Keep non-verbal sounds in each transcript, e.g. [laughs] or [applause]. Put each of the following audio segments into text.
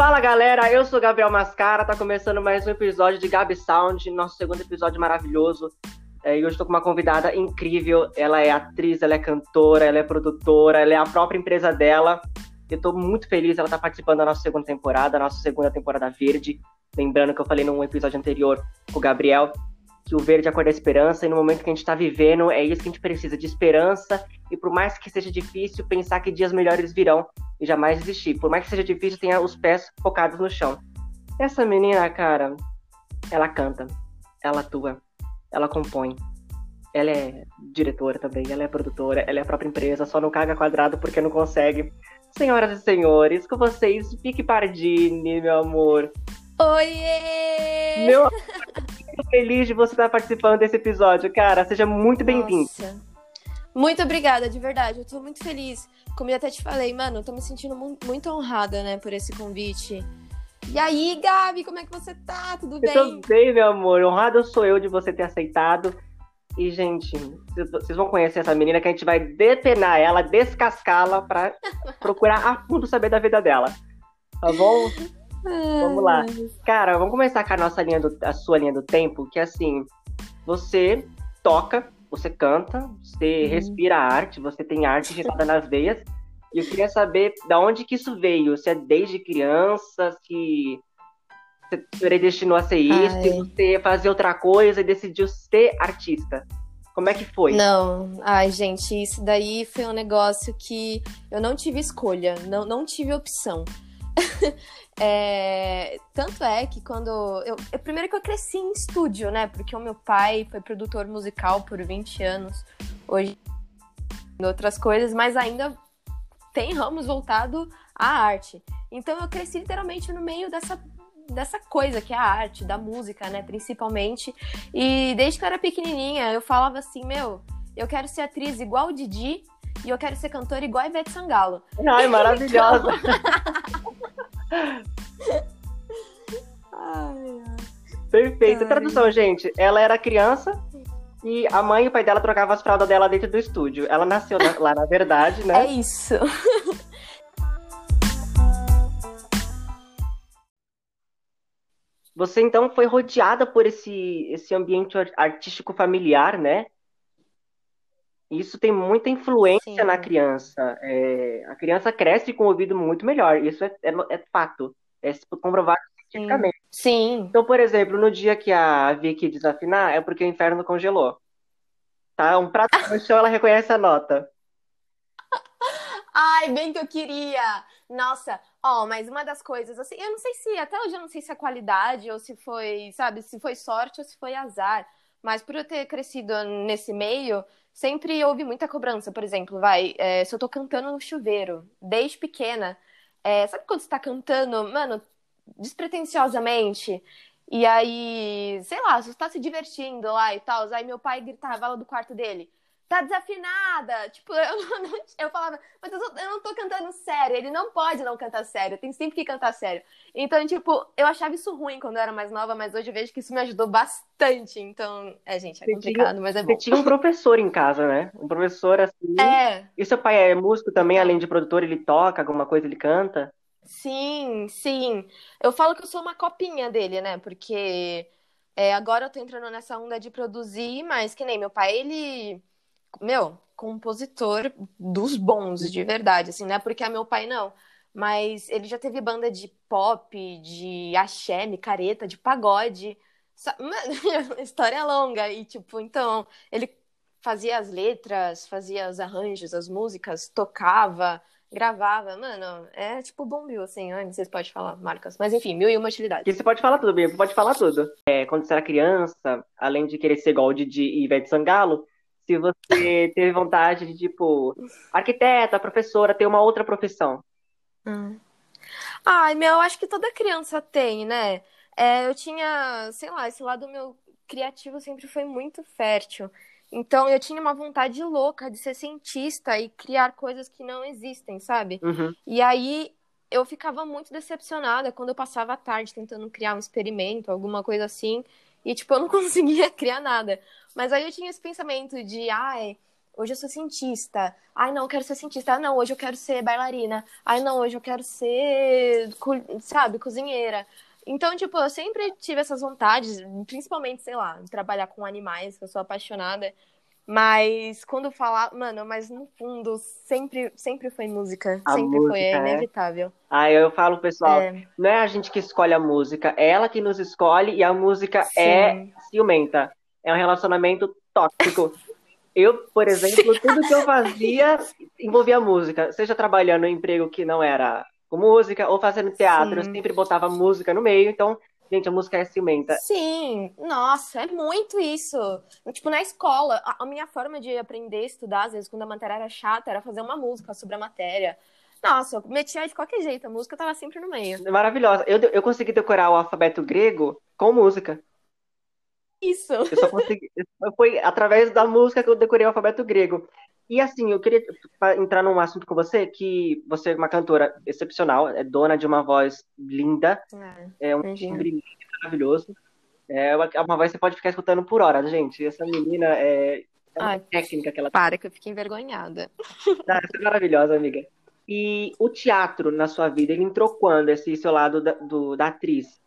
Fala galera, eu sou Gabriel Mascara, tá começando mais um episódio de Gabi Sound, nosso segundo episódio maravilhoso. É, e hoje estou com uma convidada incrível. Ela é atriz, ela é cantora, ela é produtora, ela é a própria empresa dela. Eu estou muito feliz, ela está participando da nossa segunda temporada, nossa segunda temporada verde. Lembrando que eu falei num episódio anterior com o Gabriel que o verde é a cor da esperança, e no momento que a gente está vivendo, é isso que a gente precisa, de esperança, e por mais que seja difícil, pensar que dias melhores virão e jamais desistir. Por mais que seja difícil, tenha os pés focados no chão. Essa menina, cara, ela canta, ela atua, ela compõe, ela é diretora também, ela é produtora, ela é a própria empresa, só não caga quadrado porque não consegue. Senhoras e senhores, com vocês, Pique Pardini, meu amor. Oiê! Meu muito [laughs] feliz de você estar participando desse episódio, cara. Seja muito bem-vindo. Muito obrigada, de verdade. Eu tô muito feliz. Como eu até te falei, mano, eu tô me sentindo muito honrada, né, por esse convite. E aí, Gabi, como é que você tá? Tudo bem? Tô bem, meu amor. Honrado sou eu de você ter aceitado. E, gente, vocês vão conhecer essa menina que a gente vai depenar ela, descascá-la pra [laughs] procurar a fundo saber da vida dela. Tá bom? [laughs] Vamos lá. Cara, vamos começar com a nossa linha do, a sua linha do tempo, que é assim, você toca, você canta, você uhum. respira arte, você tem arte agitada nas veias. E eu queria saber da onde que isso veio, se é desde criança, se você predestinou a ser isso, Ai. se você fazia outra coisa e decidiu ser artista. Como é que foi? Não, ai, gente, isso daí foi um negócio que eu não tive escolha, não, não tive opção. [laughs] É, tanto é que quando. Eu, eu, primeiro que eu cresci em estúdio, né? Porque o meu pai foi produtor musical por 20 anos. Hoje, em outras coisas, mas ainda tem ramos voltado à arte. Então eu cresci literalmente no meio dessa, dessa coisa que é a arte, da música, né? Principalmente. E desde que eu era pequenininha, eu falava assim: meu, eu quero ser atriz igual o Didi e eu quero ser cantora igual a Ivete Sangalo. Ai, [laughs] maravilhosa! [laughs] ai, Perfeito. Tradução, gente. Ela era criança e a mãe e o pai dela trocavam as fraldas dela dentro do estúdio. Ela nasceu lá, na verdade, né? É isso. Você então foi rodeada por esse, esse ambiente artístico familiar, né? Isso tem muita influência Sim. na criança. É, a criança cresce com o ouvido muito melhor. Isso é, é, é fato. É comprovado cientificamente. Sim. Então, por exemplo, no dia que a Vicky desafinar, é porque o inferno congelou. Tá? Um prato no chão, ela reconhece a nota. [laughs] Ai, bem que eu queria. Nossa, ó, mas uma das coisas, assim, eu não sei se, até hoje eu não sei se é qualidade ou se foi, sabe, se foi sorte ou se foi azar. Mas por eu ter crescido nesse meio, sempre houve muita cobrança. Por exemplo, vai, é, se eu tô cantando no chuveiro, desde pequena, é, sabe quando você tá cantando, mano, despretensiosamente? E aí, sei lá, você tá se divertindo lá e tal, aí meu pai gritava lá do quarto dele tá desafinada. Tipo, [laughs] eu, não, eu falava, mas eu, eu, não tô cantando sério. Ele não pode não cantar sério, tem sempre que cantar sério. Então, tipo, eu achava isso ruim quando eu era mais nova, mas hoje eu vejo que isso me ajudou bastante. Então, é, gente, é você complicado, tinha, mas é bom. Você tinha um professor em casa, né? Um professor assim. É. E seu pai é músico também, além de produtor, ele toca alguma coisa, ele canta? Sim, sim. Eu falo que eu sou uma copinha dele, né? Porque é, agora eu tô entrando nessa onda de produzir, mas que nem meu pai, ele meu, compositor dos bons, de verdade, assim, não é porque é meu pai, não. Mas ele já teve banda de pop, de axé, micareta, de pagode. [laughs] História é longa. E, tipo, então, ele fazia as letras, fazia os arranjos, as músicas, tocava, gravava. Mano, é tipo Bombil, assim, não sei se pode falar marcas. Mas enfim, mil e uma utilidades. Que você pode falar tudo, Bia, pode falar tudo. É, quando você era criança, além de querer ser igual o Didi e Ivete Sangalo, se você [laughs] teve vontade de, tipo, arquiteta, professora, ter uma outra profissão? Hum. Ai, meu, eu acho que toda criança tem, né? É, eu tinha, sei lá, esse lado meu criativo sempre foi muito fértil. Então eu tinha uma vontade louca de ser cientista e criar coisas que não existem, sabe? Uhum. E aí eu ficava muito decepcionada quando eu passava a tarde tentando criar um experimento, alguma coisa assim, e tipo, eu não [laughs] conseguia criar nada. Mas aí eu tinha esse pensamento de, ai, hoje eu sou cientista. Ai, não, eu quero ser cientista. Ah, não, hoje eu quero ser bailarina. Ai, não, hoje eu quero ser, sabe, cozinheira. Então, tipo, eu sempre tive essas vontades, principalmente, sei lá, trabalhar com animais, que eu sou apaixonada. Mas quando falar, mano, mas no fundo sempre, sempre foi música. A sempre música, foi, é, é inevitável. Ah, eu falo, pessoal, é. não é a gente que escolhe a música, é ela que nos escolhe e a música Sim. é ciumenta. É um relacionamento tóxico. Eu, por exemplo, Sim. [laughs] tudo que eu fazia envolvia música. Seja trabalhando em um emprego que não era com música, ou fazendo teatro, Sim. eu sempre botava música no meio, então Gente, a música é ciumenta. Sim, nossa, é muito isso. Tipo, na escola, a minha forma de aprender, estudar, às vezes, quando a matéria era chata, era fazer uma música sobre a matéria. Nossa, eu metia de qualquer jeito, a música tava sempre no meio. Maravilhosa. Eu, eu consegui decorar o alfabeto grego com música. Isso. Eu só consegui. Foi através da música que eu decorei o alfabeto grego. E assim, eu queria entrar num assunto com você, que você é uma cantora excepcional, é dona de uma voz linda, é, é um timbre maravilhoso. É uma voz que você pode ficar escutando por horas, gente. Essa menina é, é uma Ai, técnica que ela Para, que eu fiquei envergonhada. Ah, você é maravilhosa, amiga. E o teatro na sua vida, ele entrou quando, esse seu lado da, do, da atriz?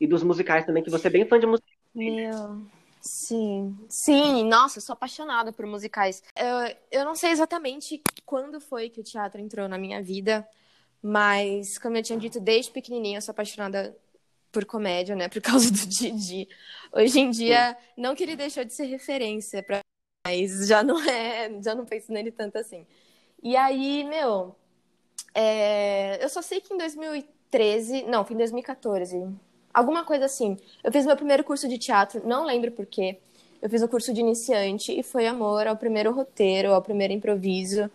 E dos musicais também, que você é bem fã de música. Meu... Sim, sim, nossa, eu sou apaixonada por musicais. Eu, eu não sei exatamente quando foi que o teatro entrou na minha vida, mas, como eu tinha dito desde pequenininha, eu sou apaixonada por comédia, né, [laughs] por causa do Didi. Hoje em dia, não que ele deixou de ser referência para mas já não é, já não penso nele tanto assim. E aí, meu, é, eu só sei que em 2013, não, foi em 2014, Alguma coisa assim. Eu fiz meu primeiro curso de teatro, não lembro porquê. Eu fiz um curso de iniciante e foi amor ao primeiro roteiro, ao primeiro improviso.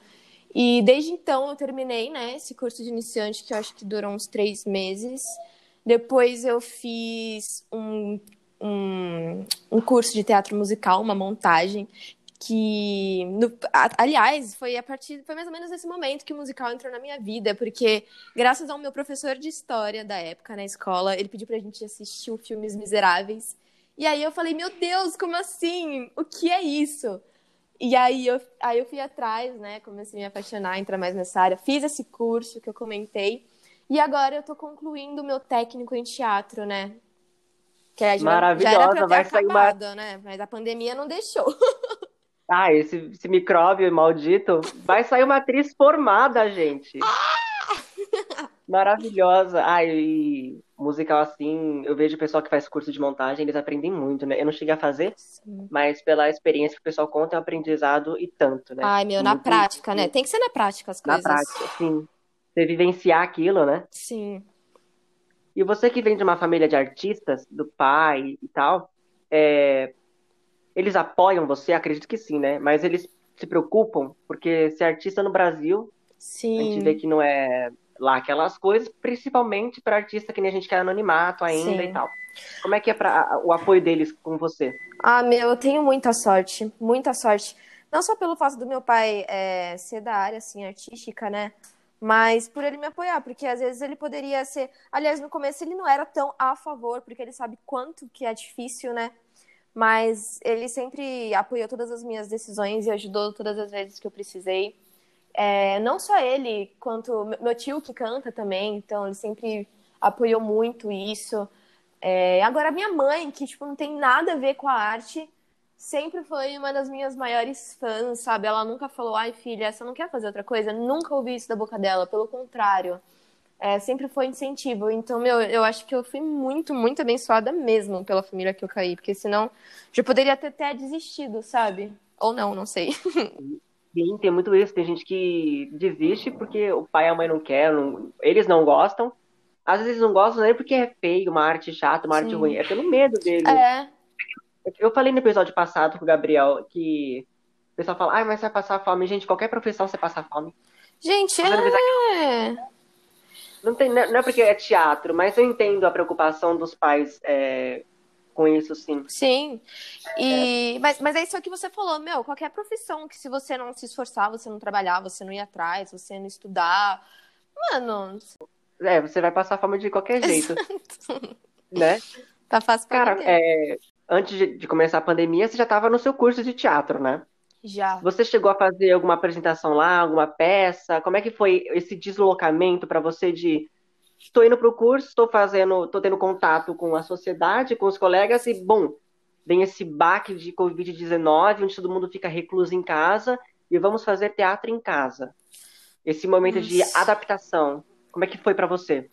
E desde então eu terminei, né, esse curso de iniciante que eu acho que durou uns três meses. Depois eu fiz um, um, um curso de teatro musical, uma montagem, que no, aliás foi a partir foi mais ou menos nesse momento que o musical entrou na minha vida porque graças ao meu professor de história da época na escola ele pediu pra gente assistir o filmes Miseráveis e aí eu falei meu Deus como assim o que é isso e aí eu aí eu fui atrás né comecei a me apaixonar entrar mais nessa área fiz esse curso que eu comentei e agora eu tô concluindo o meu técnico em teatro né que já, Maravilhosa, já era pra ter vai acabado, sair uma... né? Mas a pandemia não deixou. [laughs] Ah, esse, esse micróbio maldito. Vai sair uma atriz formada, gente. Ah! [laughs] Maravilhosa. Ai, e musical assim, eu vejo o pessoal que faz curso de montagem, eles aprendem muito, né? Eu não cheguei a fazer, Sim. mas pela experiência que o pessoal conta, é um aprendizado e tanto, né? Ai, meu, na muito, prática, né? Tem que ser na prática as coisas. Na prática, sim. Você vivenciar aquilo, né? Sim. E você que vem de uma família de artistas, do pai e tal, é, eles apoiam você? Acredito que sim, né? Mas eles se preocupam, porque ser artista no Brasil, sim. a gente vê que não é lá aquelas coisas, principalmente para artista que nem a gente quer anonimato ainda sim. e tal. Como é que é pra, o apoio deles com você? Ah, meu, eu tenho muita sorte, muita sorte. Não só pelo fato do meu pai é, ser da área assim, artística, né? Mas por ele me apoiar, porque às vezes ele poderia ser. Aliás, no começo ele não era tão a favor, porque ele sabe quanto que é difícil, né? Mas ele sempre apoiou todas as minhas decisões e ajudou todas as vezes que eu precisei. É, não só ele, quanto meu tio que canta também, então ele sempre apoiou muito isso. É, agora, minha mãe, que tipo, não tem nada a ver com a arte, sempre foi uma das minhas maiores fãs, sabe? Ela nunca falou, ai filha, você não quer fazer outra coisa? Nunca ouvi isso da boca dela, pelo contrário é, sempre foi incentivo. Então, meu, eu acho que eu fui muito, muito abençoada mesmo pela família que eu caí, porque senão já poderia ter até desistido, sabe? Ou não, não sei. [laughs] Sim, tem muito isso. Tem gente que desiste porque o pai e a mãe não querem, não... eles não gostam. Às vezes não gostam nem porque é feio, uma arte chata, uma Sim. arte ruim. É pelo medo deles. É. Eu falei no episódio passado com o Gabriel que o pessoal fala, ai, mas você vai passar fome. Gente, qualquer profissão você passa fome. Gente, é. Não, tem, não é porque é teatro, mas eu entendo a preocupação dos pais é, com isso, sim. Sim. E, é. mas, mas é isso que você falou, meu, qualquer profissão que se você não se esforçar, você não trabalhar, você não ir atrás, você não estudar, mano. É, você vai passar fome de qualquer jeito. né? Tá fácil pra Cara, é, antes de, de, começar a pandemia, você já tava no seu curso de teatro, né? Já. Você chegou a fazer alguma apresentação lá, alguma peça? Como é que foi esse deslocamento para você de estou indo para o curso, estou fazendo, estou tendo contato com a sociedade, com os colegas e bom, vem esse baque de Covid-19, onde todo mundo fica recluso em casa e vamos fazer teatro em casa. Esse momento Nossa. de adaptação, como é que foi para você?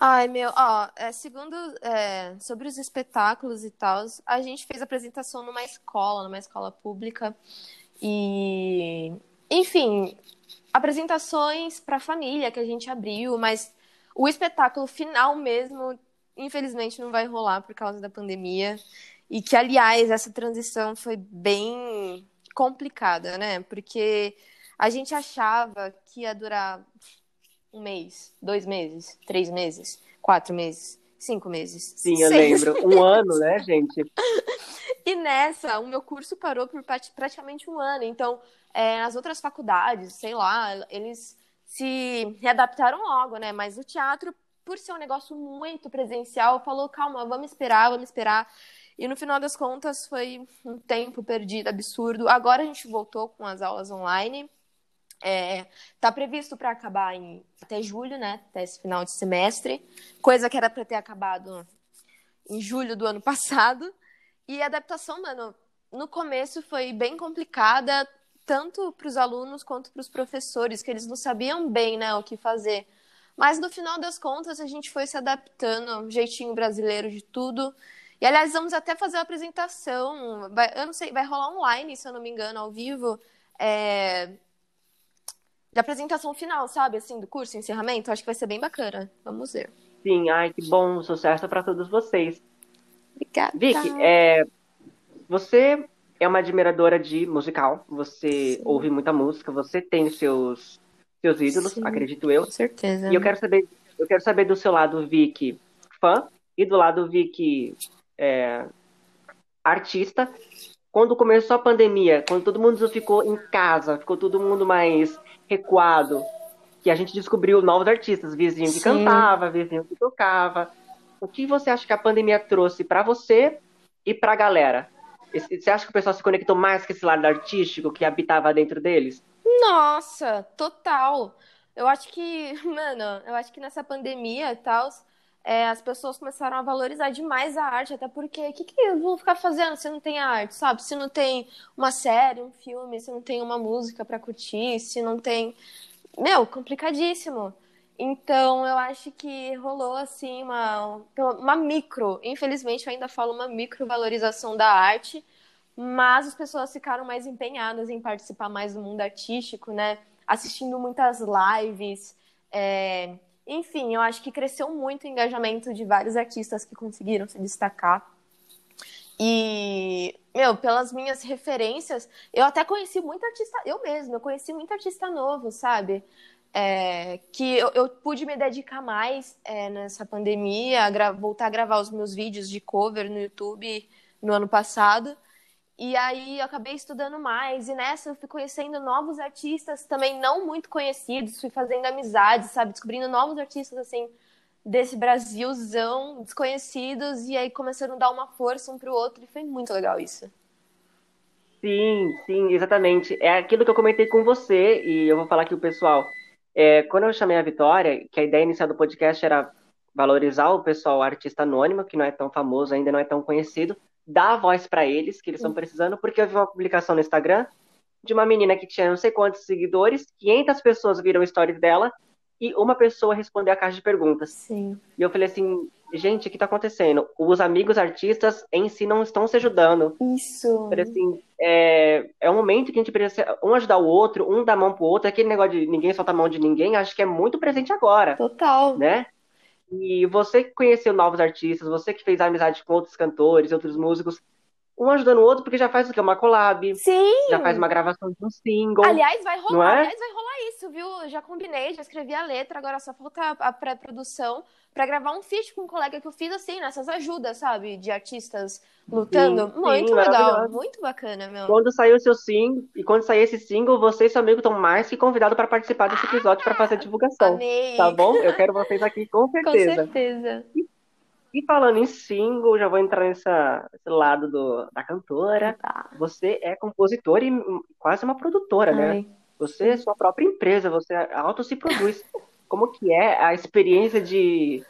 Ai, meu, ó, é, segundo é, sobre os espetáculos e tal, a gente fez apresentação numa escola, numa escola pública, e, enfim, apresentações para família que a gente abriu, mas o espetáculo final mesmo, infelizmente, não vai rolar por causa da pandemia. E que, aliás, essa transição foi bem complicada, né? Porque a gente achava que ia durar um mês, dois meses, três meses, quatro meses, cinco meses. Sim, eu lembro. Meses. Um ano, né, gente? [laughs] e nessa, o meu curso parou por praticamente um ano. Então, é, as outras faculdades, sei lá, eles se readaptaram logo, né? Mas o teatro, por ser um negócio muito presencial, falou: calma, vamos esperar, vamos esperar. E no final das contas foi um tempo perdido absurdo. Agora a gente voltou com as aulas online. É, tá previsto para acabar em, até julho, né? Até esse final de semestre. Coisa que era para ter acabado em julho do ano [laughs] passado. E a adaptação, mano, no começo foi bem complicada, tanto para os alunos quanto para os professores, que eles não sabiam bem né, o que fazer. Mas no final das contas, a gente foi se adaptando, jeitinho brasileiro de tudo. E aliás, vamos até fazer uma apresentação. Vai, eu não sei, vai rolar online, se eu não me engano, ao vivo. É, de apresentação final, sabe? Assim, do curso, encerramento. Acho que vai ser bem bacana. Vamos ver. Sim, ai, que bom. Sucesso para todos vocês. Obrigada. Vicky, é, você é uma admiradora de musical. Você Sim. ouve muita música, você tem seus, seus ídolos, Sim, acredito eu. Com certeza. E eu quero saber, eu quero saber do seu lado, Vicky, fã, e do lado, Vicky, é, artista. Quando começou a pandemia, quando todo mundo ficou em casa, ficou todo mundo mais recuado, que a gente descobriu novos artistas, vizinho que Sim. cantava, vizinho que tocava. O que você acha que a pandemia trouxe para você e para a galera? Você acha que o pessoal se conectou mais com esse lado artístico que habitava dentro deles? Nossa, total. Eu acho que, [laughs] mano, eu acho que nessa pandemia e tal, é, as pessoas começaram a valorizar demais a arte, até porque o que, que eu vou ficar fazendo se não tem arte, sabe? Se não tem uma série, um filme, se não tem uma música para curtir, se não tem. Meu, complicadíssimo. Então, eu acho que rolou, assim, uma, uma micro, infelizmente eu ainda falo uma micro valorização da arte, mas as pessoas ficaram mais empenhadas em participar mais do mundo artístico, né? Assistindo muitas lives, é, enfim, eu acho que cresceu muito o engajamento de vários artistas que conseguiram se destacar. E, meu, pelas minhas referências, eu até conheci muito artista, eu mesma, eu conheci muito artista novo, sabe? É, que eu, eu, pude me dedicar mais é, nessa pandemia, a voltar a gravar os meus vídeos de cover no YouTube no ano passado. E aí eu acabei estudando mais, e nessa eu fui conhecendo novos artistas também não muito conhecidos, fui fazendo amizades, sabe? Descobrindo novos artistas, assim, desse Brasilzão, desconhecidos, e aí começando a dar uma força um pro outro, e foi muito legal isso. Sim, sim, exatamente. É aquilo que eu comentei com você, e eu vou falar aqui o pessoal. É, quando eu chamei a Vitória, que a ideia inicial do podcast era valorizar o pessoal artista anônimo, que não é tão famoso, ainda não é tão conhecido, dar a voz para eles, que eles estão precisando, porque eu vi uma publicação no Instagram de uma menina que tinha não sei quantos seguidores, 500 pessoas viram stories dela e uma pessoa respondeu a caixa de perguntas. Sim. E eu falei assim, gente, o que está acontecendo? Os amigos artistas em si não estão se ajudando. Isso. Falei assim, é, é um momento que a gente precisa um ajudar o outro, um dar a mão pro outro, aquele negócio de ninguém solta a mão de ninguém, acho que é muito presente agora. Total. Né? E você que conheceu novos artistas, você que fez amizade com outros cantores, outros músicos, um ajudando o outro, porque já faz o quê? Uma collab. Sim. Já faz uma gravação de um single. Aliás, vai rolar, é? aliás, vai rolar isso, viu? Já combinei, já escrevi a letra, agora só falta a pré-produção para gravar um feat com um colega que eu fiz assim, nessas ajudas, sabe? De artistas lutando. Sim, muito sim, legal, muito bacana, meu. Quando sair o seu single, e quando sair esse single, você e seu amigo estão mais que convidados para participar desse episódio para fazer a divulgação. Amei. Tá bom? Eu quero vocês aqui com certeza. [laughs] Com certeza. E falando em single, já vou entrar nessa, nesse lado do, da cantora. Tá. Você é compositora e quase uma produtora, né? Ai. Você é sua própria empresa, você auto se produz. [laughs] Como que é a experiência de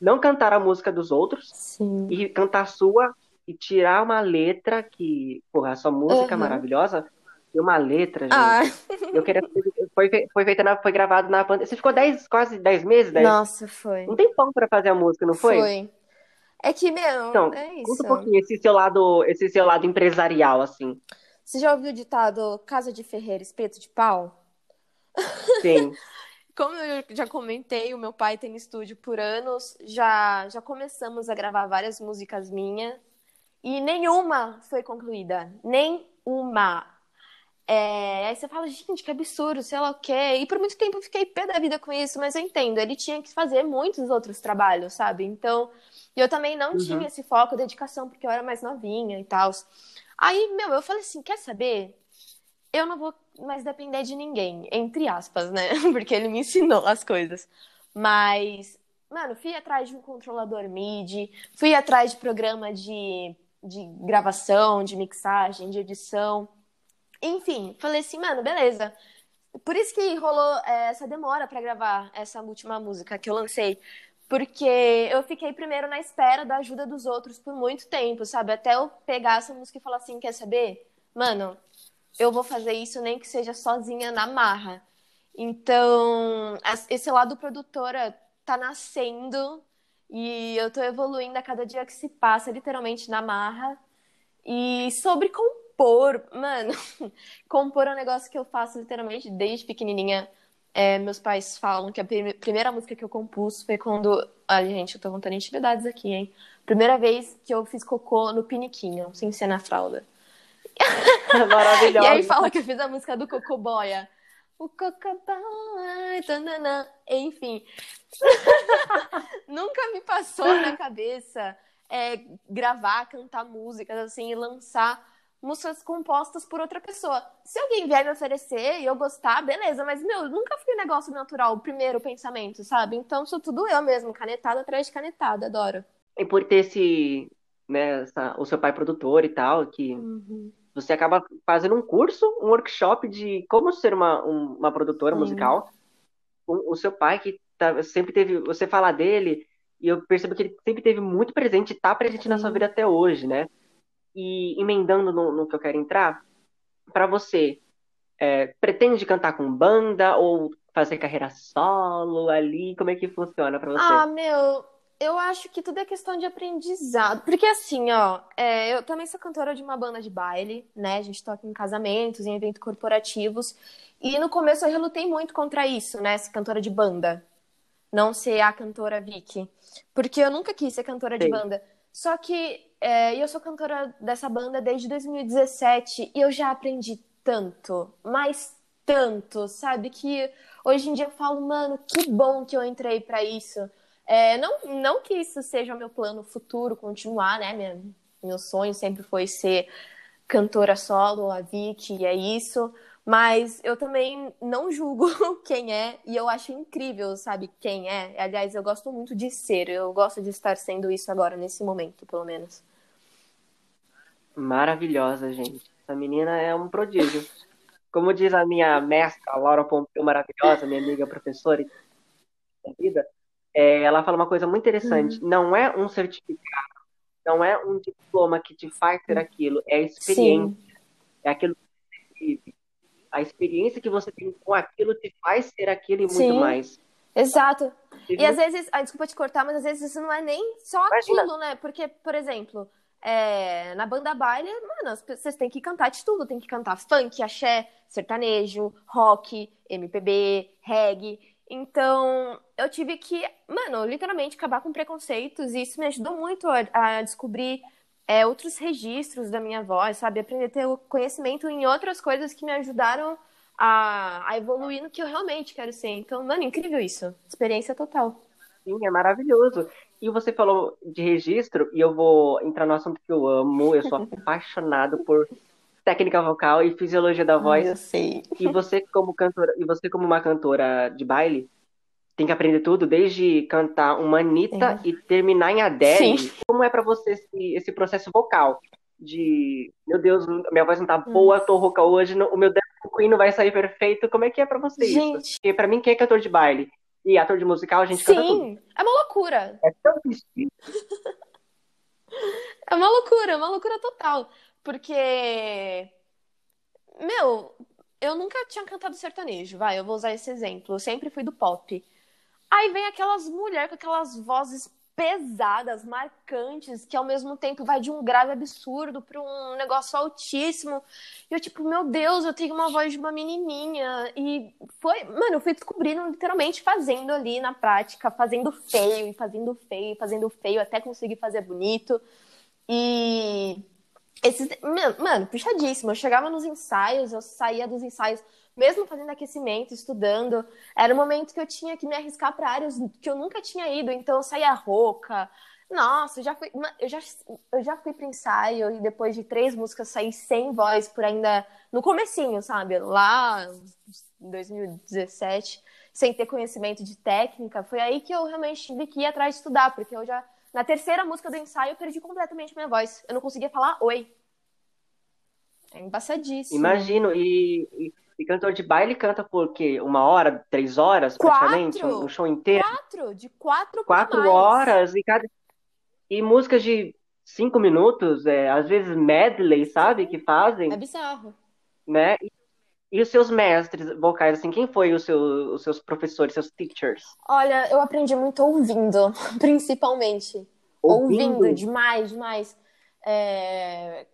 não cantar a música dos outros Sim. e cantar a sua e tirar uma letra que, porra, a sua música é Uhum. maravilhosa, e uma letra, gente. Ah, Eu queria foi foi feita na, foi gravado na pandemia. Você ficou 10, quase 10 meses, 10. nossa, foi. Não tem pão pra fazer a música, não foi? Foi. É que, meu, Então, é isso. conta um pouquinho esse seu lado, esse seu lado empresarial assim. Você já ouviu o ditado Casa de Ferreira, espeto de pau? Sim. [laughs] Como eu já comentei, o meu pai tem estúdio por anos, já, já começamos a gravar várias músicas minhas e nenhuma foi concluída. Nenhuma. É, aí você fala, gente, que absurdo, sei lá o quê. E por muito tempo eu fiquei pé da vida com isso, mas eu entendo, ele tinha que fazer muitos outros trabalhos, sabe? Então, eu também não Uhum. tinha esse foco, dedicação, porque eu era mais novinha e tal. Aí, meu, eu falei assim, quer saber? Eu não vou mais depender de ninguém, entre aspas, né? [laughs] Porque ele me ensinou as coisas. Mas, mano, fui atrás de um controlador MIDI, fui atrás de programa de, de gravação, de mixagem, de edição. Enfim, falei assim, mano, beleza. Por isso que rolou é, essa demora pra gravar essa última música que eu lancei. Porque eu fiquei primeiro na espera da ajuda dos outros por muito tempo, sabe? Até eu pegar essa música e falar assim, quer saber? Mano, eu vou fazer isso nem que seja sozinha na marra. Então, esse lado produtora tá nascendo e eu tô evoluindo a cada dia que se passa, literalmente na marra. E sobre compor, mano, [laughs] compor é um negócio que eu faço literalmente desde pequenininha. É, meus pais falam que a prime- primeira música que eu compus foi quando. Ai, gente, eu tô contando intimidades aqui, hein? Primeira vez que eu fiz cocô no piniquinho, sem ser na fralda. [laughs] Maravilhosa. E aí fala que eu fiz a música do Cocô Boia. O Cocô Boia, tanana. enfim. [laughs] Nunca me passou na cabeça é, gravar, cantar músicas assim e lançar músicas compostas por outra pessoa. Se alguém vier me oferecer e eu gostar, beleza, mas meu, nunca foi um negócio natural, o primeiro pensamento, sabe? Então sou tudo eu mesmo, canetada atrás de canetada, adoro. E por ter esse, né, essa- o seu pai produtor e tal, que você acaba fazendo um curso, um workshop de como ser uma, um- uma produtora Sim. musical. O, o seu pai, que tá- sempre teve. Você fala dele, e eu percebo que ele sempre teve muito presente, e tá presente na sua Sim. vida até hoje, né? E emendando no, no que eu quero entrar, pra você, é, pretende cantar com banda ou fazer carreira solo ali? Como é que funciona pra você? Ah, meu, eu acho que tudo é questão de aprendizado. Porque assim, ó, é, eu também sou cantora de uma banda de baile, né? A gente toca em casamentos, em eventos corporativos. E no começo eu relutei muito contra isso, né? Ser cantora de banda. Não ser a cantora Vicky. Porque eu nunca quis ser cantora de Sim. banda. Só que é, eu sou cantora dessa banda desde 2017 e eu já aprendi tanto, mas tanto, sabe? Que hoje em dia eu falo, mano, que bom que eu entrei pra isso. É, não, não que isso seja o meu plano futuro, continuar, né? Minha, meu sonho sempre foi ser cantora solo, a Vicky, e é isso. Mas eu também não julgo [laughs] quem é, e eu acho incrível, sabe, quem é. Aliás, eu gosto muito de ser, eu gosto de estar sendo isso agora, nesse momento, pelo menos. Maravilhosa, gente. Essa menina é um prodígio. Como diz a minha mestra, Laura Pompeu, maravilhosa, minha amiga professora da vida, é, ela fala uma coisa muito interessante. Não é um certificado, não é um diploma que te faz ser aquilo, é a experiência. Sim, É aquilo que você vive. A experiência que você tem com aquilo te faz ser aquilo e muito Sim. mais. exato. E às vezes, ah, desculpa te cortar, mas às vezes isso não é nem só Imagina. aquilo, né? Porque, por exemplo, é, na banda baile, mano, vocês têm que cantar de tudo. Tem que cantar funk, axé, sertanejo, rock, MPB, reggae. Então, eu tive que, mano, literalmente acabar com preconceitos. E isso me ajudou muito a, a descobrir é, outros registros da minha voz, sabe? Aprender a ter o conhecimento em outras coisas que me ajudaram a, a evoluir no que eu realmente quero ser. Então, mano, incrível isso. Experiência total. Sim, é maravilhoso. E você falou de registro, e eu vou entrar no assunto que eu amo. Eu sou [laughs] apaixonado por técnica vocal e fisiologia da voz. eu sei. E você como cantora, e você como uma cantora de baile, tem que aprender tudo, desde cantar uma Anitta é. e terminar em Adele. Sim. Como é para você esse, esse, processo vocal? De, meu Deus, minha voz não tá hum. boa, tô rouca hoje, o meu Dance Queen não vai sair perfeito. Como é que é para você gente. isso? Porque pra mim, quem é cantor de baile e ator de musical, a gente Sim, canta tudo. Sim, é uma loucura. É tão difícil. [laughs] é uma loucura, é uma loucura total. Porque, meu, eu nunca tinha cantado sertanejo, vai, eu vou usar esse exemplo. Eu sempre fui do pop. Aí vem aquelas mulheres com aquelas vozes pesadas, marcantes, que ao mesmo tempo vai de um grave absurdo para um negócio altíssimo. E eu, tipo, meu Deus, eu tenho uma voz de uma menininha. E foi, mano, eu fui descobrindo literalmente fazendo ali na prática, fazendo feio, e fazendo feio, e fazendo feio, até conseguir fazer bonito. E. Esses, mano, puxadíssimo. Eu chegava nos ensaios, eu saía dos ensaios mesmo fazendo aquecimento, estudando, era um momento que eu tinha que me arriscar para áreas que eu nunca tinha ido, então eu saía rouca. Nossa, eu já fui, eu já, eu já fui para ensaio e depois de três músicas saí sem voz por ainda no comecinho, sabe? Lá em 2017, sem ter conhecimento de técnica, foi aí que eu realmente tive que ir atrás de estudar, porque eu já na terceira música do ensaio eu perdi completamente minha voz. Eu não conseguia falar oi. É embaçadíssimo. Imagino, e, e e cantor de baile canta por quê? Uma hora, três horas, quatro, praticamente? Um, um show inteiro? Quatro, de quatro Quatro horas e cada. E músicas de cinco minutos, é, às vezes medley, sabe? Que fazem. É bizarro. Né? E, e os seus mestres vocais, assim, quem foi os, seu, os seus professores, seus teachers? Olha, eu aprendi muito ouvindo, [laughs] principalmente. Ouvindo, ouvindo demais, demais. É,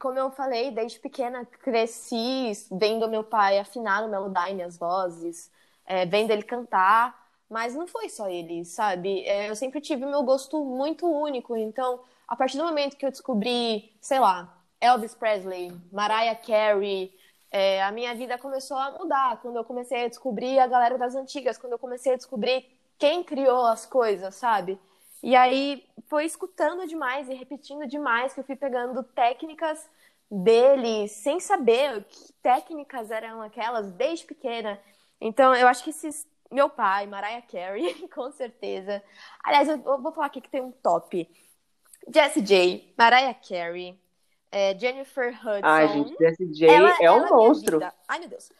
como eu falei, desde pequena cresci vendo meu pai afinar no Melodyne as vozes, é, vendo ele cantar, mas não foi só ele, sabe? É, eu sempre tive meu gosto muito único, então a partir do momento que eu descobri, sei lá, Elvis Presley, Mariah Carey, é, a minha vida começou a mudar quando eu comecei a descobrir a galera das antigas, quando eu comecei a descobrir quem criou as coisas, sabe? E aí foi escutando demais e repetindo demais que eu fui pegando técnicas dele sem saber que técnicas eram aquelas desde pequena. Então eu acho que esses meu pai, Mariah Carey, [laughs] com certeza. Aliás, eu vou falar aqui que tem um top. Jessie J, Mariah Carey, é, Jennifer Hudson. Ai, gente, Jessie J ela, é um é monstro. Ai, meu Deus.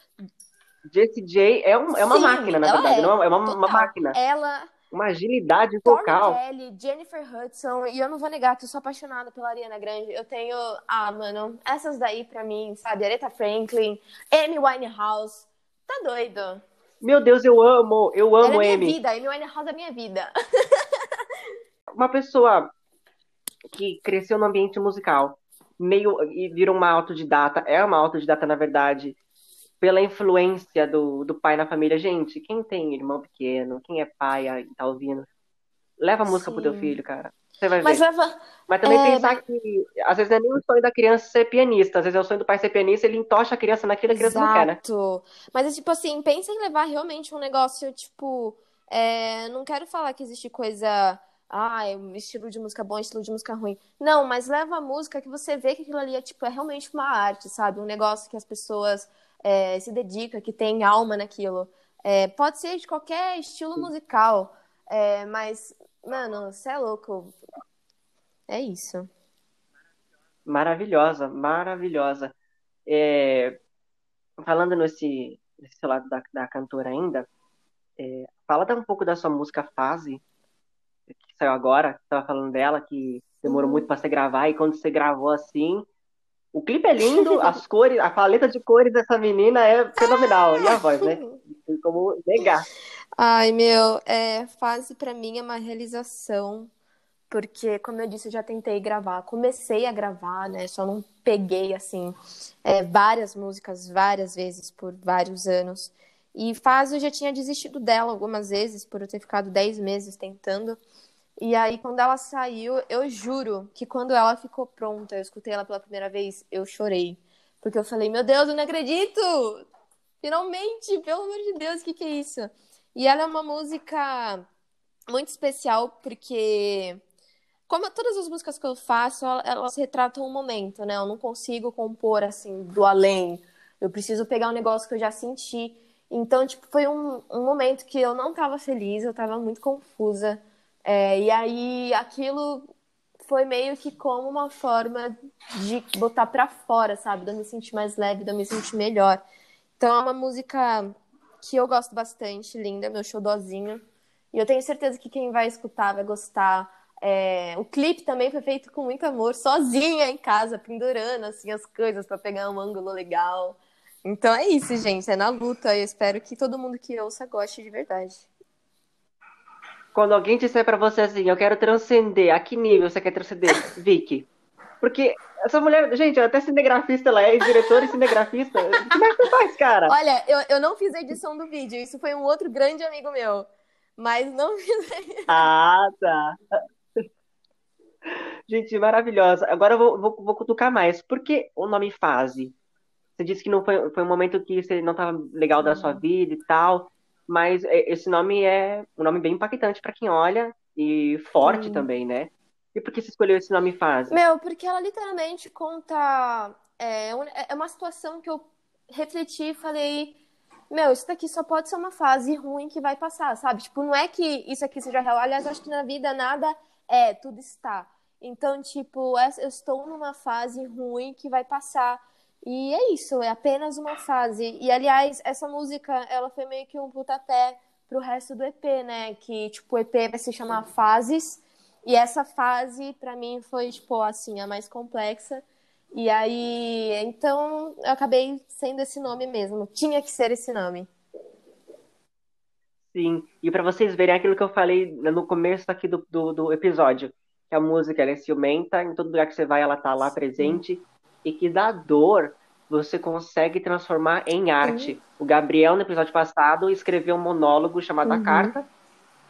Jessie J é, um, é uma Sim, máquina, na verdade. É, não, é uma, uma máquina. Ela uma agilidade vocal. Tori Kelly, Jennifer Hudson, e eu não vou negar que eu sou apaixonada pela Ariana Grande. Eu tenho, ah, mano, essas daí pra mim, sabe? Aretha Franklin, Amy Winehouse. Tá doido? Meu Deus, eu amo, eu amo Ela é minha vida, Amy Winehouse é minha vida. [laughs] uma pessoa que cresceu no ambiente musical, meio e virou uma autodidata, é uma autodidata na verdade, pela influência do, do pai na família. Gente, quem tem irmão pequeno, quem é pai e tá ouvindo, leva a música Sim. pro teu filho, cara. Você vai Mas ver. Leva... Mas também é... pensar que às vezes não é nem o sonho da criança ser pianista, às vezes é o sonho do pai ser pianista, ele entocha a criança naquilo que a criança Exato. não quer, né? Mas é tipo assim, pensa em levar realmente um negócio, tipo, é... não quero falar que existe coisa ah, estilo de música bom, estilo de música ruim. Não, mas leva a música que você vê que aquilo ali é, tipo, é realmente uma arte, sabe? Um negócio que as pessoas é, se dedica, que tem alma naquilo. É, pode ser de qualquer estilo musical, é, mas, mano, você é louco. É isso. Maravilhosa, maravilhosa. É, falando nesse, nesse lado da, da cantora ainda, é, fala um pouco da sua música Fase, que saiu agora, você estava falando dela, que demorou uhum. muito para você gravar, e quando você gravou assim, o clipe é lindo, [laughs] as cores, a paleta de cores dessa menina é fenomenal. E a voz, né? Tem como negar. Ai, meu, é, fase para mim é uma realização, porque, como eu disse, eu já tentei gravar. Comecei a gravar, né? Só não peguei, assim, é, várias músicas várias vezes por vários anos. E fase eu já tinha desistido dela algumas vezes, por eu ter ficado 10 meses tentando. E aí, quando ela saiu, eu juro que quando ela ficou pronta, eu escutei ela pela primeira vez, eu chorei. Porque eu falei, meu Deus, eu não acredito! Finalmente, pelo amor de Deus, o que, que é isso? E ela é uma música muito especial, porque, como todas as músicas que eu faço, elas retratam um momento, né? Eu não consigo compor assim, do além. Eu preciso pegar um negócio que eu já senti. Então, tipo, foi um, um momento que eu não tava feliz, eu tava muito confusa. É, e aí aquilo foi meio que como uma forma de botar para fora, sabe? De eu me sentir mais leve, de eu me sentir melhor. Então é uma música que eu gosto bastante, linda, meu showzinho. E eu tenho certeza que quem vai escutar vai gostar. É, o clipe também foi feito com muito amor, sozinha em casa, pendurando assim as coisas para pegar um ângulo legal. Então é isso, gente, é na luta. Eu espero que todo mundo que ouça goste de verdade. Quando alguém disser para você assim, eu quero transcender, a que nível você quer transcender, [laughs] Vicky? Porque essa mulher, gente, até cinegrafista ela é, diretora e cinegrafista. Como é que você faz, cara? Olha, eu, eu não fiz a edição do vídeo, isso foi um outro grande amigo meu. Mas não [laughs] fiz. Ah, tá. Gente, maravilhosa. Agora eu vou, vou, vou cutucar mais. Por que o nome Fase? Você disse que não foi, foi um momento que você não estava legal da sua uhum. vida e tal, mas é, esse nome é um nome bem impactante para quem olha e forte hum. também, né? E por que você escolheu esse nome Fase? Meu, porque ela literalmente conta. É, é uma situação que eu refleti e falei. Meu, isso daqui só pode ser uma fase ruim que vai passar, sabe? Tipo, não é que isso aqui seja real. Aliás, acho que na vida nada é, tudo está. Então, tipo, eu estou numa fase ruim que vai passar. E é isso, é apenas uma fase. E, aliás, essa música, ela foi meio que um pontapé pro resto do EP, né? Que, tipo, o EP vai se chamar Fases. E essa fase, para mim, foi, tipo, assim, a mais complexa. E aí, então, eu acabei sendo esse nome mesmo. Tinha que ser esse nome. Sim, e para vocês verem aquilo que eu falei no começo aqui do, do, do episódio, que a música é ciumenta, em todo lugar que você vai ela tá lá presente, e que da dor você consegue transformar em arte. Uhum. O Gabriel, no episódio passado, escreveu um monólogo chamado uhum. A Carta,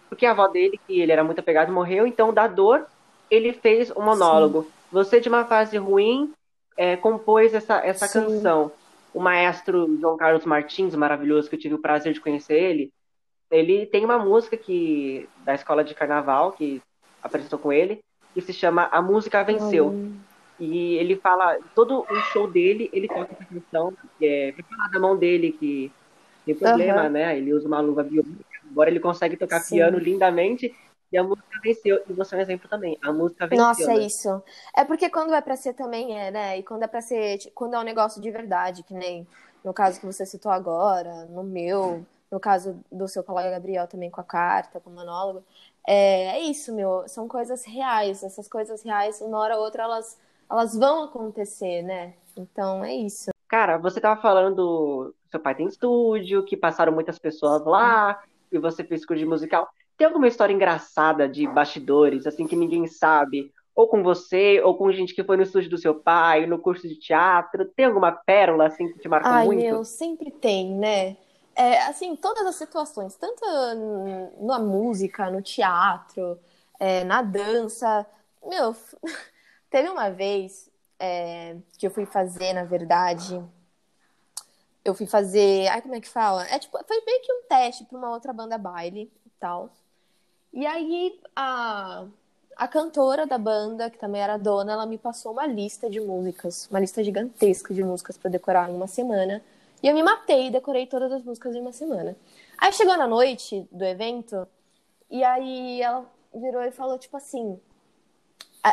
porque a avó dele, que ele era muito apegado, morreu, então da dor ele fez um monólogo. Sim. Você, de uma fase ruim, é, compôs essa, essa canção. O maestro João Carlos Martins, maravilhoso, que eu tive o prazer de conhecer ele, ele tem uma música que da escola de carnaval que apresentou com ele, que se chama A Música Venceu. Uhum. E ele fala, todo o show dele, ele toca essa canção, é, pra falar da mão dele que tem problema, uhum. né? Ele usa uma luva biônica, agora ele consegue tocar Sim. piano lindamente e a música venceu. E você é um exemplo também. A música venceu. Nossa, é né? isso. É porque quando é pra ser também é, né? E quando é pra ser. Quando é um negócio de verdade, que nem no caso que você citou agora, no meu, no caso do seu colega Gabriel também com a carta, com o monólogo. É, é isso, meu. São coisas reais. Essas coisas reais, uma hora ou outra, elas elas vão acontecer, né? Então é isso. Cara, você tava falando, seu pai tem estúdio, que passaram muitas pessoas lá, e você fez curso de musical. Tem alguma história engraçada de bastidores, assim, que ninguém sabe? Ou com você, ou com gente que foi no estúdio do seu pai, no curso de teatro? Tem alguma pérola, assim, que te marcou Ai, muito? Ai, meu, sempre tem, né? É, assim, todas as situações, tanto na música, no teatro, é, na dança. Meu, Teve uma vez é, que eu fui fazer, na verdade, eu fui fazer. Ai, como é que fala? É tipo, foi meio que um teste para uma outra banda baile e tal. E aí a, a cantora da banda, que também era dona, ela me passou uma lista de músicas, uma lista gigantesca de músicas para decorar em uma semana. E eu me matei e decorei todas as músicas em uma semana. Aí chegou na noite do evento, e aí ela virou e falou, tipo assim,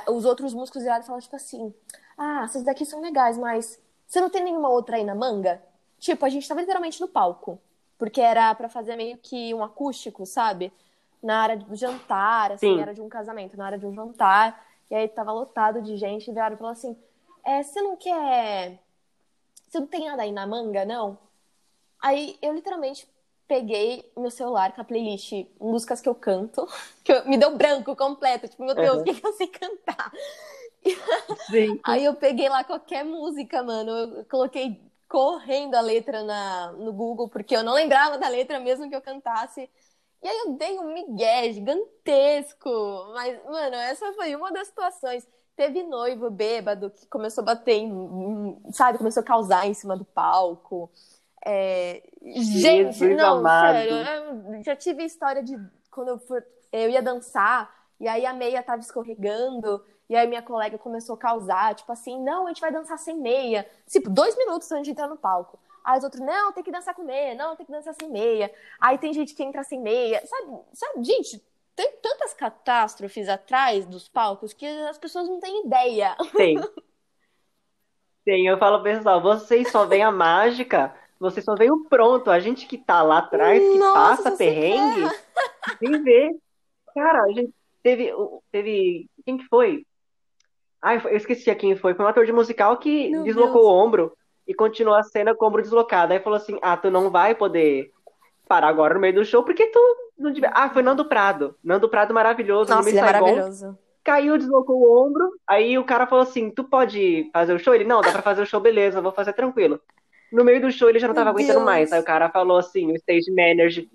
os outros músicos viraram e falaram, tipo assim, ah, essas daqui são legais, mas você não tem nenhuma outra aí na manga? Tipo, a gente tava literalmente no palco. Porque era para fazer meio que um acústico, sabe? Na área do jantar, assim, Sim. era de um casamento, na área de um jantar. E aí tava lotado de gente e viraram e falaram assim, é, você não quer... Você não tem nada aí na manga, não? Aí eu literalmente peguei meu celular com a playlist músicas que eu canto, [laughs] que eu, me deu branco completo, tipo, meu Deus, o uhum. que, que eu sei cantar? [laughs] Sim. Aí eu peguei lá qualquer música, mano, eu coloquei correndo a letra na, no Google, porque eu não lembrava da letra mesmo que eu cantasse. E aí eu dei um migué gigantesco. Mas, mano, essa foi uma das situações. Teve noivo bêbado que começou a bater em, sabe, começou a causar em cima do palco. É... Gente, não, amado. sério, eu já tive história de quando eu, for, eu ia dançar e aí a meia tava escorregando e aí minha colega começou a causar, tipo assim, não, a gente vai dançar sem meia. Tipo, dois minutos antes de entrar no palco. Aí os outros, não, tem que dançar com meia, não, tem que dançar sem meia. Aí tem gente que entra sem meia. Sabe, sabe gente, tem tantas catástrofes atrás dos palcos que as pessoas não têm ideia. Tem. [laughs] Tem, eu falo pessoal, vocês só veem a mágica, vocês só veem o pronto. A gente que tá lá atrás, que Nossa, passa você perrengue, nem [laughs] vê. Cara, a gente teve, teve, quem que foi? Ai, eu esqueci quem foi. Foi um ator de musical que Meu deslocou Deus. o ombro e continuou a cena com o ombro deslocado. Aí falou assim: Ah, tu não vai poder parar agora no meio do show porque tu não devia. Ah, foi Nando Prado. Nando Prado maravilhoso, no Nossa, ele é maravilhoso. Caiu, deslocou o ombro. Aí o cara falou assim: Tu pode fazer o show? Ele: Não, dá pra fazer o show, beleza, vou fazer tranquilo. No meio do show ele já não Meu tava aguentando Deus. mais. Aí o cara falou assim: O stage manager.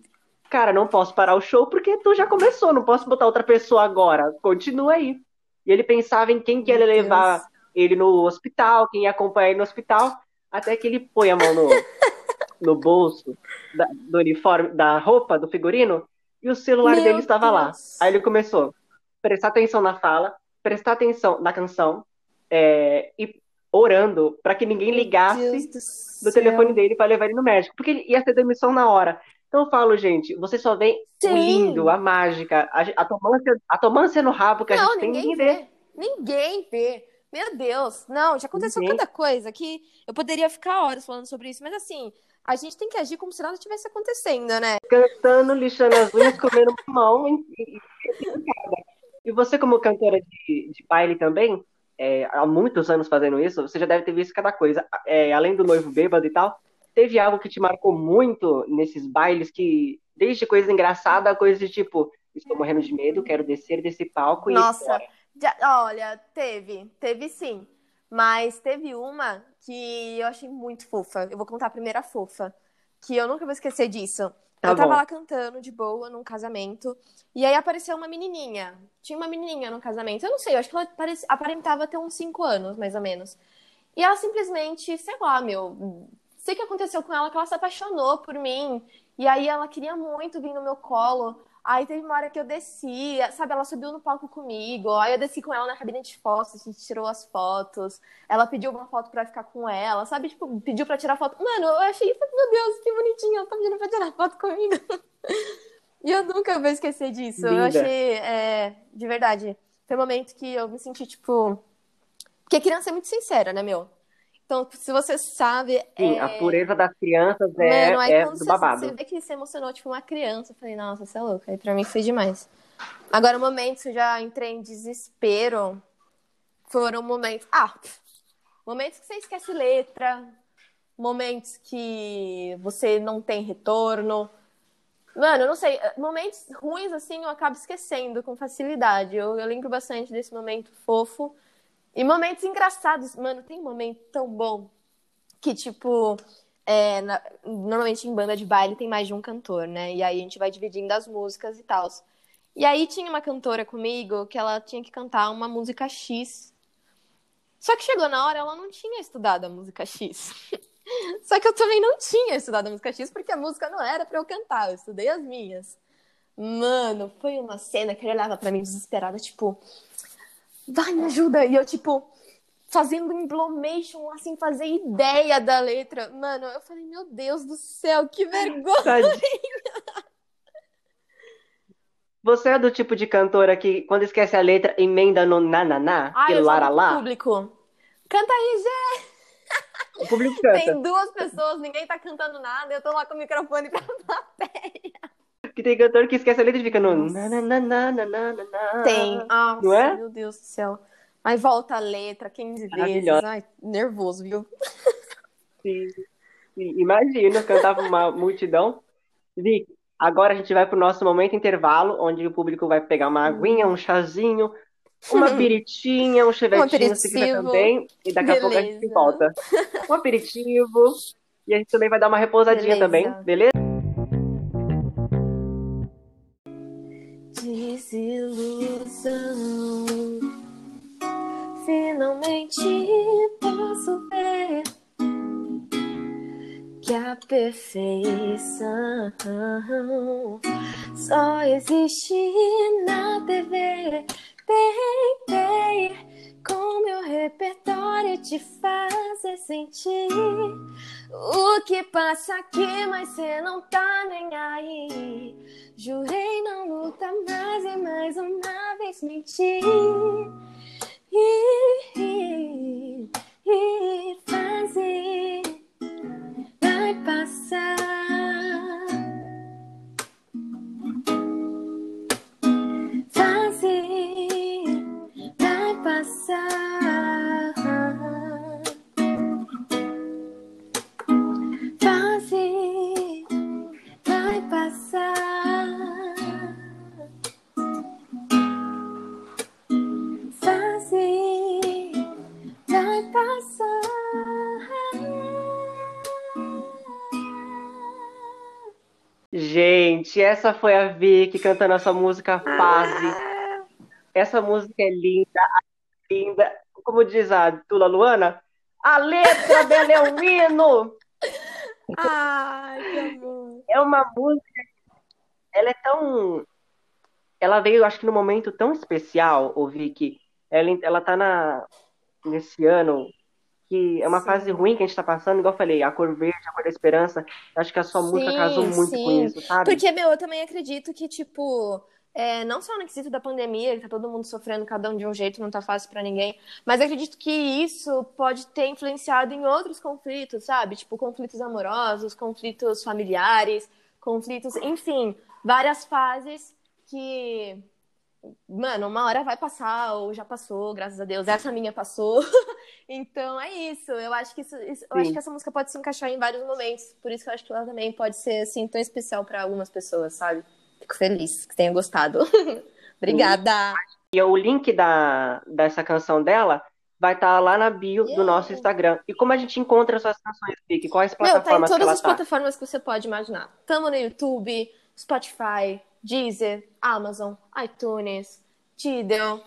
Cara, não posso parar o show porque tu já começou, não posso botar outra pessoa agora. Continua aí. E ele pensava em quem que ia Meu levar Deus. ele no hospital, quem ia acompanhar ele no hospital, até que ele põe a mão no, [laughs] no bolso da- do uniforme, da roupa, do figurino, e o celular Meu dele estava lá. Aí ele começou a prestar atenção na fala, prestar atenção na canção, é, e orando para que ninguém ligasse do do telefone dele para levar ele no médico, porque ele ia ter demissão na hora. Então eu falo, gente, você só vê o Sim. lindo, a mágica, a, a tomância, a tomância no rabo que a Não, gente tem, ninguém vê. vê. Ninguém vê. Meu Deus. Não, já aconteceu Ninguém. cada coisa que eu poderia ficar horas falando sobre isso, mas assim, a gente tem que agir como se nada tivesse acontecendo, né? cantando, lixando as unhas, comendo mamão e, e, e você como cantora de, de baile também, é, há muitos anos fazendo isso, você já deve ter visto cada coisa. É, além do noivo bêbado e tal, teve algo que te marcou muito nesses bailes que, desde coisa engraçada a coisa de tipo, estou morrendo de medo, quero descer desse palco e ir Nossa, já- olha, teve, teve sim. Mas teve uma que eu achei muito fofa. Eu vou contar a primeira fofa, que eu nunca vou esquecer disso. Tá eu tava bom. lá cantando de boa num casamento, e aí apareceu uma menininha. Tinha uma menininha no casamento. Eu não sei, eu acho que ela parece- aparentava ter uns 5 anos, mais ou menos. E ela simplesmente, sei lá, meu, sei o que aconteceu com ela, que ela se apaixonou por mim. E aí ela queria muito vir no meu colo. Aí teve uma hora que eu desci, sabe? Ela subiu no palco comigo. Aí eu desci com ela na cabine de fotos, a gente tirou as fotos. Ela pediu uma foto pra ficar com ela, sabe? Tipo, pediu pra tirar foto. Mano, eu achei isso, meu Deus, que bonitinha. Ela tá pedindo pra tirar foto comigo. [laughs] E eu nunca vou esquecer disso. Eu Linda. achei, é, de verdade, foi um momento que eu me senti, tipo. Porque criança é muito sincera, né, meu? Então, se você sabe. Sim, é, a pureza das crianças é, Mano, aí é do você, babado. você vê que se emocionou, tipo, uma criança, eu falei, nossa, você é louca. Aí pra mim foi demais. Agora, momentos que eu já entrei em desespero foram momentos. Ah, momentos que você esquece letra, momentos que você não tem retorno. Mano, eu não sei, momentos ruins assim eu acabo esquecendo com facilidade. Eu, eu lembro bastante desse momento fofo. E momentos engraçados. Mano, tem um momento tão bom que, tipo, é, na- normalmente em banda de baile tem mais de um cantor, né? E aí a gente vai dividindo as músicas e tal. E aí tinha uma cantora comigo que ela tinha que cantar uma música X. Só que chegou na hora, ela não tinha estudado a música X. [laughs] Só que eu também não tinha estudado a música X porque a música não era pra eu cantar, eu estudei as minhas. Mano, foi uma cena que ele olhava pra mim desesperada, tipo, vai, me ajuda. E eu, tipo, fazendo emblomation, assim, fazer ideia da letra. Mano, eu falei, meu Deus do céu, que vergonha. [laughs] Você é do tipo de cantora que, quando esquece a letra, emenda no nananá, Ai, que eu lara falo pro lá? público. Canta aí, Zé. O público canta. Tem duas pessoas, ninguém tá cantando nada, eu tô lá com o microfone pra [laughs] plateia. Que tem cantor que esquece a letra e fica no. Tem. Nossa, Não é? meu Deus do céu. Aí volta a letra 15 vezes. Ai, nervoso, viu? Sim, sim. Imagina cantar pra uma multidão. Vic, agora a gente vai pro nosso momento intervalo, onde o público vai pegar uma aguinha, um chazinho, uma [laughs] biritinha, um chevetinho se quiser aperitivo. também. E daqui a pouco a gente volta. Um aperitivo. E a gente também vai dar uma repousadinha Beleza. também, beleza? Desilusão. Finalmente posso ver que a perfeição só existe na TV. Tentei com meu repertório te fazer sentir o que passa aqui, mas cê não tá nem aí. Jurei não lutar mais e mais uma vez mentir. E, e, e fazer vai passar. Gente, essa foi a Vicky cantando essa música Fase. Essa música é linda. Como diz a Tula Luana, a letra dela é um hino. Ai, que amor. É uma música. Ela é tão. Ela veio, acho que, num momento tão especial, ouvi que ela, ela tá na, nesse ano que é uma sim. fase ruim que a gente tá passando, igual eu falei, a cor verde, a cor da esperança. Acho que a sua sim, música casou muito sim. com isso, sabe? Porque, meu, eu também acredito que, tipo, é, não só no quesito da pandemia, que tá todo mundo sofrendo, cada um de um jeito, não tá fácil para ninguém, mas acredito que isso pode ter influenciado em outros conflitos, sabe? Tipo, conflitos amorosos, conflitos familiares, conflitos, enfim, várias fases que, mano, uma hora vai passar, ou já passou, graças a Deus, essa minha passou. [laughs] então é isso. Eu acho que isso, isso eu acho que essa música pode se encaixar em vários momentos. Por isso que eu acho que ela também pode ser assim tão especial para algumas pessoas, sabe? Fico feliz que tenha gostado. [laughs] Obrigada. E o link da, dessa canção dela vai estar tá lá na bio yeah. do nosso Instagram. E como a gente encontra essas canções, Vicky? Quais plataformas Meu, tá em todas as tá? plataformas que você pode imaginar. Tamo no YouTube, Spotify, Deezer, Amazon, iTunes, Tidal.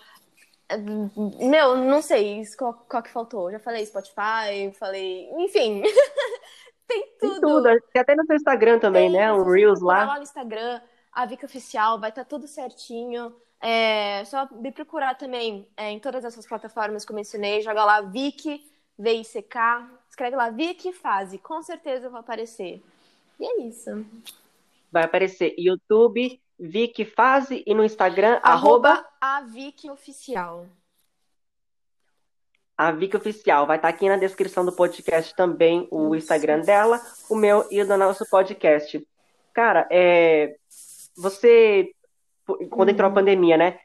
Meu, não sei qual, qual que faltou. Já falei Spotify, falei. Enfim. [laughs] Tem tudo. Tem tudo. Tem até no seu Instagram também, Tem, né? Um Reels lá. lá no Instagram a Vika Oficial, vai estar tá tudo certinho. É só me procurar também é, em todas essas plataformas que eu mencionei, joga lá Viki, V-I-C-K, escreve lá Viki Fase, com certeza vai aparecer. E é isso. Vai aparecer YouTube, Viki Fase e no Instagram, arroba, arroba a Viki Oficial. A Viki Oficial. Vai estar tá aqui na descrição do podcast também o Instagram dela, o meu e o do nosso podcast. Cara, é, você, quando entrou a uhum. pandemia, né?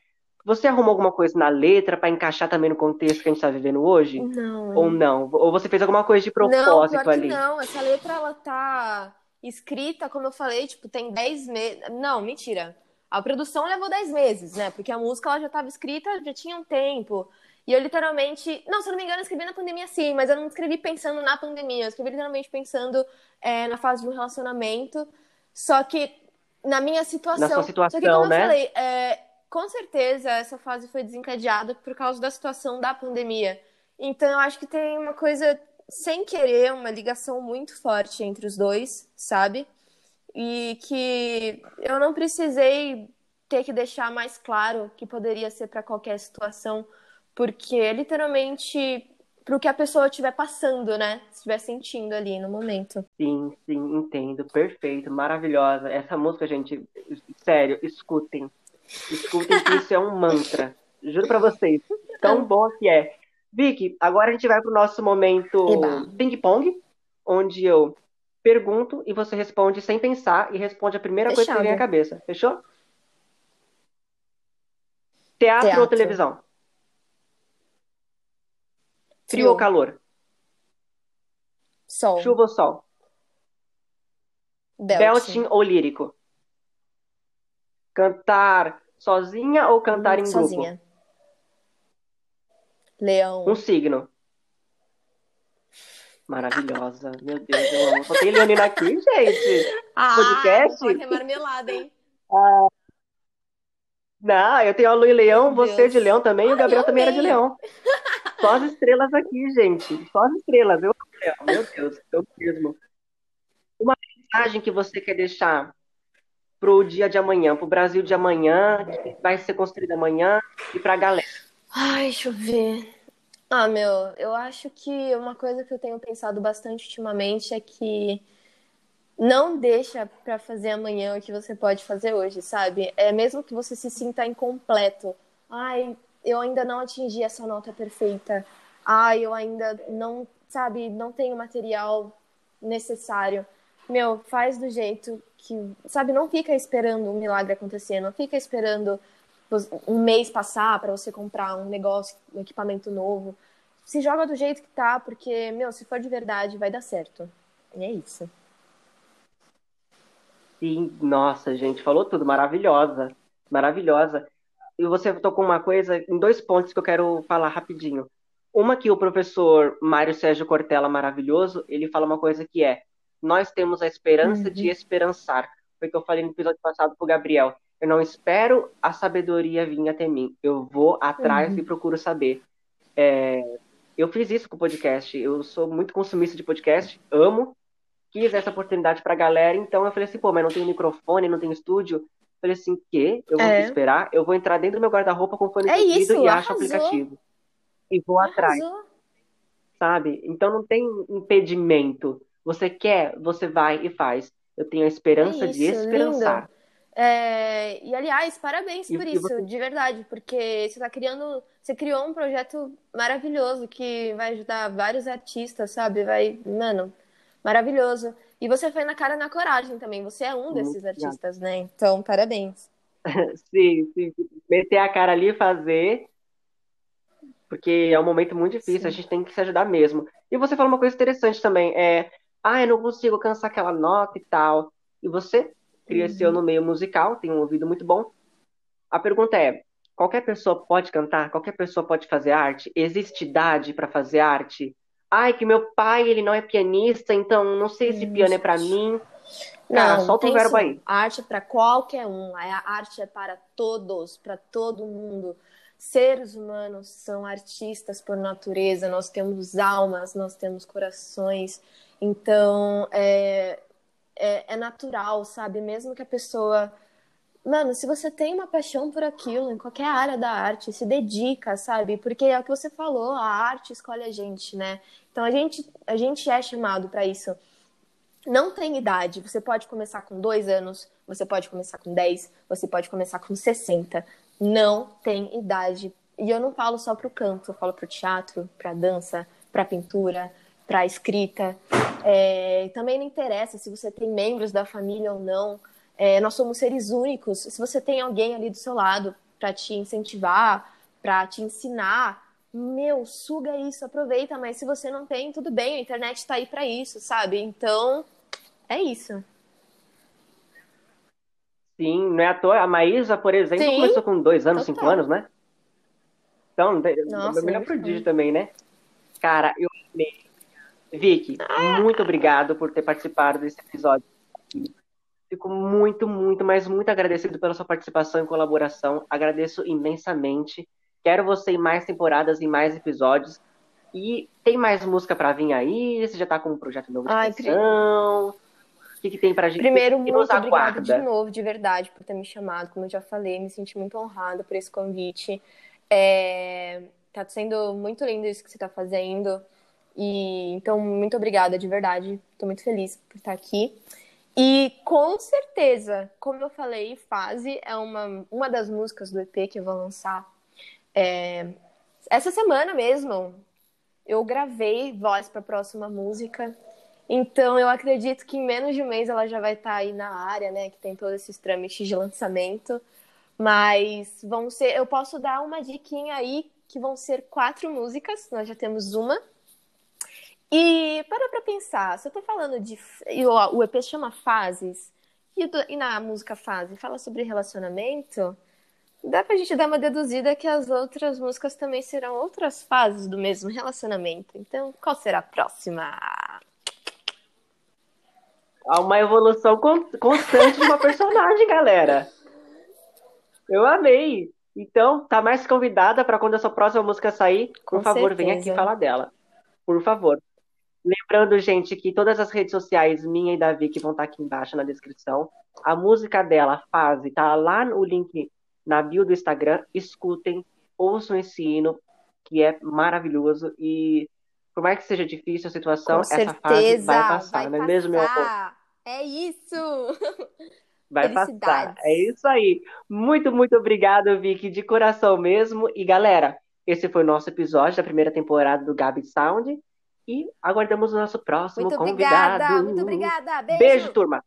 Você arrumou alguma coisa na letra para encaixar também no contexto que a gente está vivendo hoje? Não. Ou não? Ou você fez alguma coisa de propósito não, ali? não, essa letra ela tá escrita, como eu falei, tipo, tem 10 meses. Não, mentira. A produção levou 10 meses, né? Porque a música ela já estava escrita, já tinha um tempo. E eu literalmente. Não, se eu não me engano, eu escrevi na pandemia sim, mas eu não escrevi pensando na pandemia. Eu escrevi literalmente pensando é, na fase de um relacionamento. Só que na minha situação. Na sua situação, Só que, como né? eu falei, é, com certeza essa fase foi desencadeada por causa da situação da pandemia. Então eu acho que tem uma coisa, sem querer, uma ligação muito forte entre os dois, sabe? E que eu não precisei ter que deixar mais claro que poderia ser para qualquer situação, porque literalmente para o que a pessoa estiver passando, né? Estiver sentindo ali no momento. Sim, sim, entendo. Perfeito, maravilhosa. Essa música, gente, sério, escutem. Escutem que isso é um mantra. Juro para vocês. Tão bom que é. Vicky, agora a gente vai pro nosso momento ping-pong, onde eu pergunto e você responde sem pensar e responde a primeira Fechado. coisa que vem à cabeça. Fechou? Teatro, Teatro. ou televisão? Frio ou calor? Sol. Chuva ou sol? Belting. Belting ou lírico? Cantar sozinha ou cantar hum, em grupo? Sozinha. Leão. Um signo. Maravilhosa. Meu Deus, eu amo. Só tem Leonina aqui, gente. Ah, Podcast. é marmelada, hein? Ah. Não, eu tenho a Lu e Leão, Meu você Deus. de Leão também, e o Gabriel também era de Leão. [laughs] Só as estrelas aqui, gente. Só as estrelas. Eu, meu Deus, eu mesmo. Uma mensagem que você quer deixar pro dia de amanhã, pro Brasil de amanhã, que vai ser construído amanhã, e pra galera. Ai, deixa eu ver. Ah, meu, eu acho que uma coisa que eu tenho pensado bastante ultimamente é que não deixa para fazer amanhã o que você pode fazer hoje, sabe? É mesmo que você se sinta incompleto. Ai, eu ainda não atingi essa nota perfeita. Ai, eu ainda não, sabe, não tenho material necessário. Meu, faz do jeito que, sabe, não fica esperando um milagre acontecer, não fica esperando um mês passar para você comprar um negócio, um equipamento novo. Se joga do jeito que tá, porque, meu, se for de verdade, vai dar certo. E é isso. Sim, nossa, gente, falou tudo, maravilhosa, maravilhosa. E você tocou uma coisa em dois pontos que eu quero falar rapidinho. Uma que o professor Mário Sérgio Cortella, maravilhoso, ele fala uma coisa que é: nós temos a esperança uhum. de esperançar. Foi o que eu falei no episódio passado pro Gabriel. Eu não espero a sabedoria vir até mim. Eu vou atrás uhum. e procuro saber. É, eu fiz isso com o podcast. Eu sou muito consumista de podcast, amo, quis essa oportunidade pra galera, então eu falei assim, pô, mas não tem microfone, não tem estúdio. Eu falei assim, que? Eu vou é. esperar, eu vou entrar dentro do meu guarda-roupa com fone é de isso, e acho o aplicativo. E vou arrasou. atrás. Sabe? Então não tem impedimento. Você quer, você vai e faz. Eu tenho a esperança é isso, de esperançar. É, e aliás, parabéns por e, isso, você... de verdade, porque você tá criando, você criou um projeto maravilhoso que vai ajudar vários artistas, sabe? Vai, mano, maravilhoso. E você foi na cara na coragem também. Você é um desses artistas, né? Então, parabéns. [laughs] sim, sim. Meter a cara ali e fazer. Porque é um momento muito difícil, sim. a gente tem que se ajudar mesmo. E você falou uma coisa interessante também. É, ah, eu não consigo alcançar aquela nota e tal. E você cresceu uhum. no meio musical, tem um ouvido muito bom. A pergunta é: qualquer pessoa pode cantar? Qualquer pessoa pode fazer arte? Existe idade para fazer arte? Ai, que meu pai, ele não é pianista, então não sei se piano é para mim. Cara, não, solta o verbo aí. Arte é para qualquer um. A arte é para todos, para todo mundo. Seres humanos são artistas por natureza. Nós temos almas, nós temos corações. Então, é, é, é natural, sabe? Mesmo que a pessoa Mano, se você tem uma paixão por aquilo, em qualquer área da arte, se dedica, sabe? Porque é o que você falou, a arte escolhe a gente, né? Então a gente, a gente é chamado para isso. Não tem idade. Você pode começar com dois anos, você pode começar com 10, você pode começar com 60. Não tem idade. E eu não falo só pro canto, eu falo pro teatro, pra dança, pra pintura, pra escrita. É, também não interessa se você tem membros da família ou não. É, nós somos seres únicos. Se você tem alguém ali do seu lado para te incentivar, para te ensinar, meu, suga isso, aproveita. Mas se você não tem, tudo bem, a internet está aí para isso, sabe? Então, é isso. Sim, não é à toa. A Maísa, por exemplo, Sim, começou com dois anos, total. cinco anos, né? Então, Nossa, melhor prodígio também, né? Cara, eu amei. Vicky, ah. muito obrigado por ter participado desse episódio. Fico muito, muito, mas muito agradecido pela sua participação e colaboração. Agradeço imensamente. Quero você em mais temporadas, em mais episódios. E tem mais música para vir aí? Você já tá com um projeto novo de Ai, O que, que tem pra gente? Primeiro, muito obrigada de novo, de verdade, por ter me chamado. Como eu já falei, me senti muito honrada por esse convite. É... Tá sendo muito lindo isso que você tá fazendo. E então, muito obrigada, de verdade. Tô muito feliz por estar aqui. E com certeza, como eu falei, Fase é uma, uma das músicas do EP que eu vou lançar. É, essa semana mesmo, eu gravei voz para a próxima música. Então eu acredito que em menos de um mês ela já vai estar tá aí na área, né? Que tem todos esses trâmites de lançamento. Mas vão ser. Eu posso dar uma diquinha aí que vão ser quatro músicas. Nós já temos uma e para pra pensar, se eu tô falando de. O EP chama Fases, e, e na música Fase fala sobre relacionamento, dá pra gente dar uma deduzida que as outras músicas também serão outras fases do mesmo relacionamento. Então, qual será a próxima? Há uma evolução constante de uma personagem, galera. Eu amei. Então, tá mais convidada para quando a sua próxima música sair, por Com favor, certeza. venha aqui falar dela. Por favor. Lembrando, gente, que todas as redes sociais, minha e Davi, que vão estar aqui embaixo na descrição. A música dela, Fase, tá lá no link na bio do Instagram. Escutem, ouçam esse hino. que é maravilhoso e por mais que seja difícil a situação, Com essa certeza, fase vai passar, vai não é mesmo, meu amor? É isso! [laughs] Vai passar. É isso aí. Muito, muito obrigado, Vicky, de coração mesmo. E galera, esse foi o nosso episódio da primeira temporada do Gabi Sound. E aguardamos o nosso próximo Muito convidado. obrigada, muito obrigada. Beijo. Beijo, turma.